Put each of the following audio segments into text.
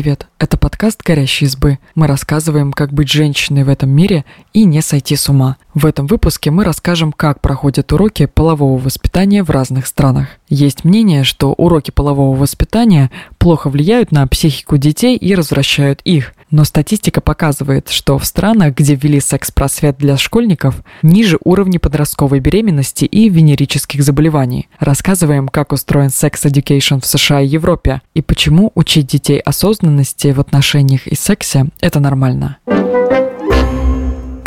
привет! Это подкаст «Горящие избы». Мы рассказываем, как быть женщиной в этом мире и не сойти с ума. В этом выпуске мы расскажем, как проходят уроки полового воспитания в разных странах. Есть мнение, что уроки полового воспитания плохо влияют на психику детей и развращают их. Но статистика показывает, что в странах, где ввели секс-просвет для школьников, ниже уровни подростковой беременности и венерических заболеваний. Рассказываем, как устроен sex education в США и Европе, и почему учить детей осознанности в отношениях и сексе – это нормально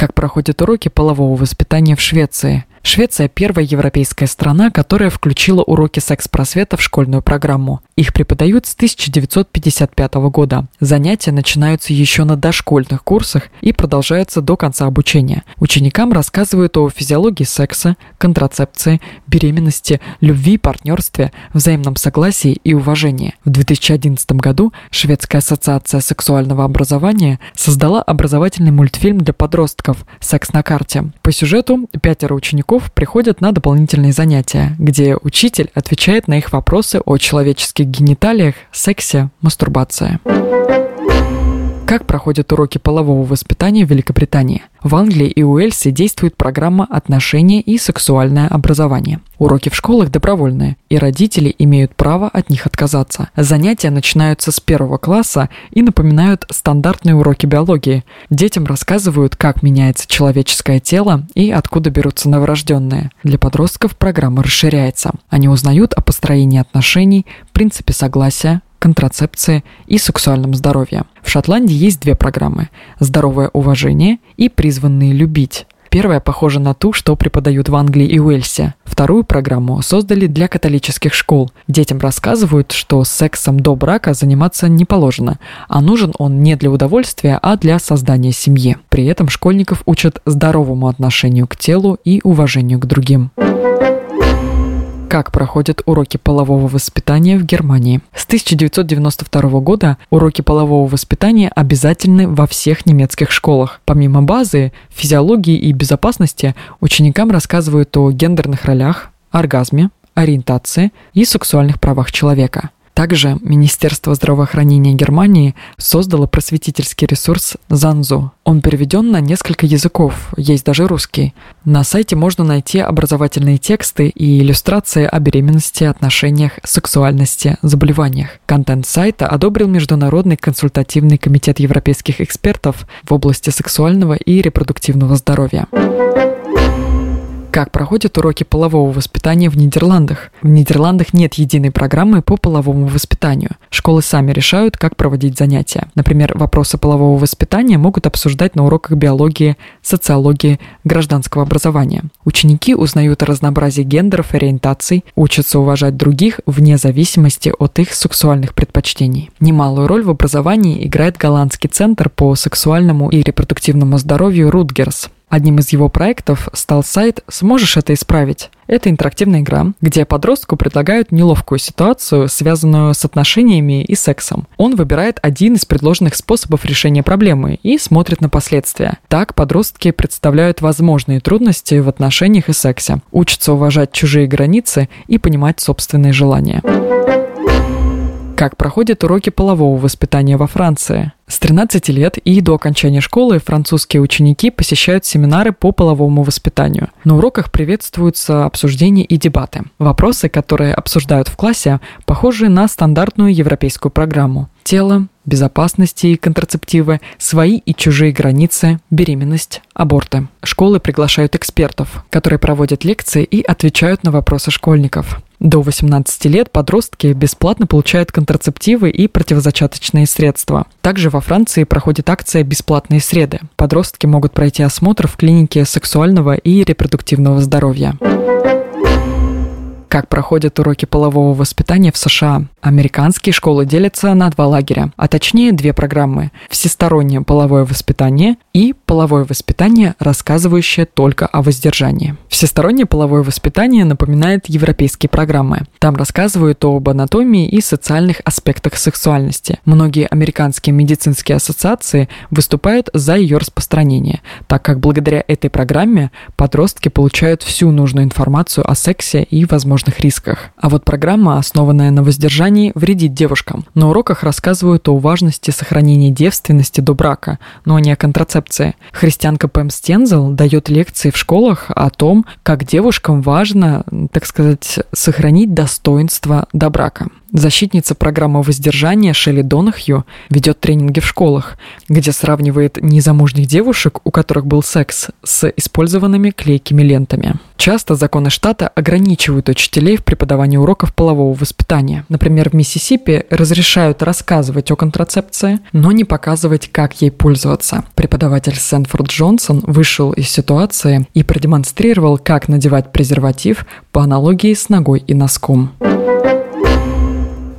как проходят уроки полового воспитания в Швеции. Швеция – первая европейская страна, которая включила уроки секс-просвета в школьную программу. Их преподают с 1955 года. Занятия начинаются еще на дошкольных курсах и продолжаются до конца обучения. Ученикам рассказывают о физиологии секса, контрацепции, беременности, любви, партнерстве, взаимном согласии и уважении. В 2011 году Шведская ассоциация сексуального образования создала образовательный мультфильм для подростков «Секс на карте». По сюжету пятеро учеников учеников приходят на дополнительные занятия, где учитель отвечает на их вопросы о человеческих гениталиях, сексе, мастурбации. Как проходят уроки полового воспитания в Великобритании? В Англии и Уэльсе действует программа «Отношения и сексуальное образование». Уроки в школах добровольные, и родители имеют право от них отказаться. Занятия начинаются с первого класса и напоминают стандартные уроки биологии. Детям рассказывают, как меняется человеческое тело и откуда берутся новорожденные. Для подростков программа расширяется. Они узнают о построении отношений, принципе согласия, контрацепции и сексуальном здоровье. В Шотландии есть две программы – «Здоровое уважение» и «Призванные любить». Первая похожа на ту, что преподают в Англии и Уэльсе. Вторую программу создали для католических школ. Детям рассказывают, что сексом до брака заниматься не положено, а нужен он не для удовольствия, а для создания семьи. При этом школьников учат здоровому отношению к телу и уважению к другим как проходят уроки полового воспитания в Германии. С 1992 года уроки полового воспитания обязательны во всех немецких школах. Помимо базы, физиологии и безопасности, ученикам рассказывают о гендерных ролях, оргазме, ориентации и сексуальных правах человека – также Министерство здравоохранения Германии создало просветительский ресурс «Занзу». Он переведен на несколько языков, есть даже русский. На сайте можно найти образовательные тексты и иллюстрации о беременности, отношениях, сексуальности, заболеваниях. Контент сайта одобрил Международный консультативный комитет европейских экспертов в области сексуального и репродуктивного здоровья. Как проходят уроки полового воспитания в Нидерландах? В Нидерландах нет единой программы по половому воспитанию. Школы сами решают, как проводить занятия. Например, вопросы полового воспитания могут обсуждать на уроках биологии, социологии, гражданского образования. Ученики узнают о разнообразии гендеров и ориентаций, учатся уважать других вне зависимости от их сексуальных предпочтений. Немалую роль в образовании играет голландский центр по сексуальному и репродуктивному здоровью Рутгерс. Одним из его проектов стал сайт «Сможешь это исправить?». Это интерактивная игра, где подростку предлагают неловкую ситуацию, связанную с отношениями и сексом. Он выбирает один из предложенных способов решения проблемы и смотрит на последствия. Так подростки представляют возможные трудности в отношениях и сексе, учатся уважать чужие границы и понимать собственные желания. Как проходят уроки полового воспитания во Франции? С 13 лет и до окончания школы французские ученики посещают семинары по половому воспитанию. На уроках приветствуются обсуждения и дебаты. Вопросы, которые обсуждают в классе, похожи на стандартную европейскую программу. Тело, безопасности и контрацептивы, свои и чужие границы, беременность, аборты. Школы приглашают экспертов, которые проводят лекции и отвечают на вопросы школьников. До 18 лет подростки бесплатно получают контрацептивы и противозачаточные средства. Также во Франции проходит акция «Бесплатные среды». Подростки могут пройти осмотр в клинике сексуального и репродуктивного здоровья как проходят уроки полового воспитания в США. Американские школы делятся на два лагеря, а точнее две программы – всестороннее половое воспитание и половое воспитание, рассказывающее только о воздержании. Всестороннее половое воспитание напоминает европейские программы. Там рассказывают об анатомии и социальных аспектах сексуальности. Многие американские медицинские ассоциации выступают за ее распространение, так как благодаря этой программе подростки получают всю нужную информацию о сексе и возможностях возможных рисках. А вот программа, основанная на воздержании, вредит девушкам. На уроках рассказывают о важности сохранения девственности до брака, но не о контрацепции. Христианка Пэм Стензел дает лекции в школах о том, как девушкам важно, так сказать, сохранить достоинство до брака. Защитница программы воздержания Шелли Донахью ведет тренинги в школах, где сравнивает незамужних девушек, у которых был секс, с использованными клейкими лентами. Часто законы штата ограничивают учителей в преподавании уроков полового воспитания. Например, в Миссисипи разрешают рассказывать о контрацепции, но не показывать, как ей пользоваться. Преподаватель Сэнфорд Джонсон вышел из ситуации и продемонстрировал, как надевать презерватив по аналогии с ногой и носком.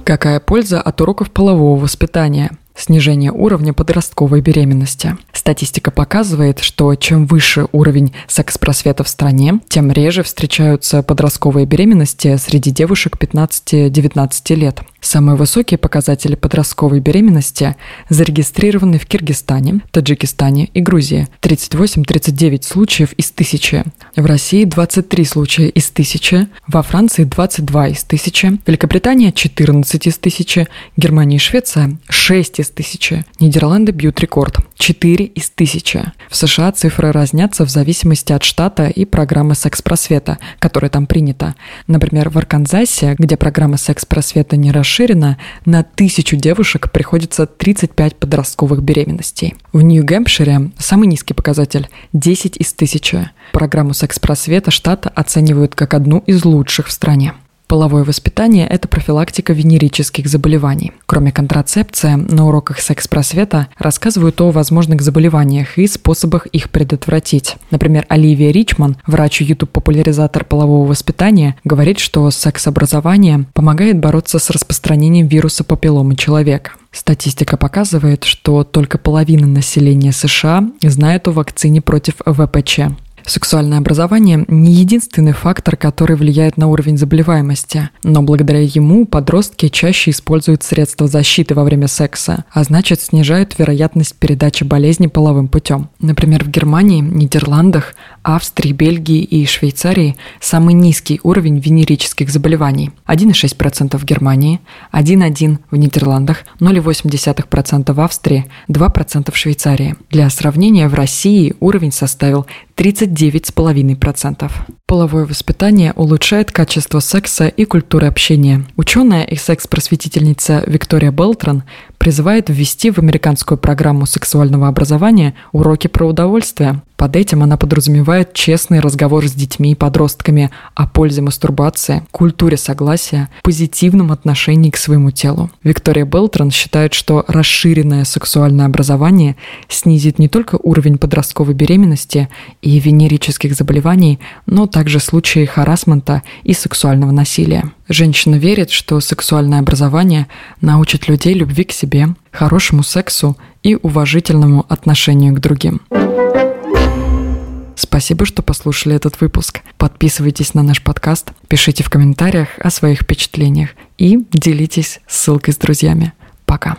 Какая польза от уроков полового воспитания? Снижение уровня подростковой беременности. Статистика показывает, что чем выше уровень секс-просвета в стране, тем реже встречаются подростковые беременности среди девушек 15-19 лет – Самые высокие показатели подростковой беременности зарегистрированы в Киргизстане, Таджикистане и Грузии. 38-39 случаев из тысячи. В России 23 случая из тысячи. Во Франции 22 из тысячи. Великобритания 14 из тысячи. Германия и Швеция 6 из тысячи. Нидерланды бьют рекорд 4 из тысячи. В США цифры разнятся в зависимости от штата и программы секс-просвета, которая там принята. Например, в Арканзасе, где программа секс-просвета не расширена, расширена, на тысячу девушек приходится 35 подростковых беременностей. В Нью-Гэмпшире самый низкий показатель – 10 из тысячи. Программу секс-просвета штата оценивают как одну из лучших в стране. Половое воспитание – это профилактика венерических заболеваний. Кроме контрацепции, на уроках секс-просвета рассказывают о возможных заболеваниях и способах их предотвратить. Например, Оливия Ричман, врач и YouTube-популяризатор полового воспитания, говорит, что секс-образование помогает бороться с распространением вируса папилломы человека. Статистика показывает, что только половина населения США знает о вакцине против ВПЧ. Сексуальное образование не единственный фактор, который влияет на уровень заболеваемости, но благодаря ему подростки чаще используют средства защиты во время секса, а значит снижают вероятность передачи болезни половым путем. Например, в Германии, Нидерландах, Австрии, Бельгии и Швейцарии самый низкий уровень венерических заболеваний – 1,6% в Германии, 1,1% в Нидерландах, 0,8% в Австрии, 2% в Швейцарии. Для сравнения, в России уровень составил 39,5%. Половое воспитание улучшает качество секса и культуры общения. Ученая и секс-просветительница Виктория Белтран призывает ввести в американскую программу сексуального образования уроки про удовольствие. Под этим она подразумевает честный разговор с детьми и подростками о пользе мастурбации, культуре согласия, позитивном отношении к своему телу. Виктория Белтран считает, что расширенное сексуальное образование снизит не только уровень подростковой беременности и венерических заболеваний, но также случаи харасмента и сексуального насилия. Женщина верит, что сексуальное образование научит людей любви к себе, хорошему сексу и уважительному отношению к другим. Спасибо, что послушали этот выпуск. Подписывайтесь на наш подкаст, пишите в комментариях о своих впечатлениях и делитесь ссылкой с друзьями. Пока.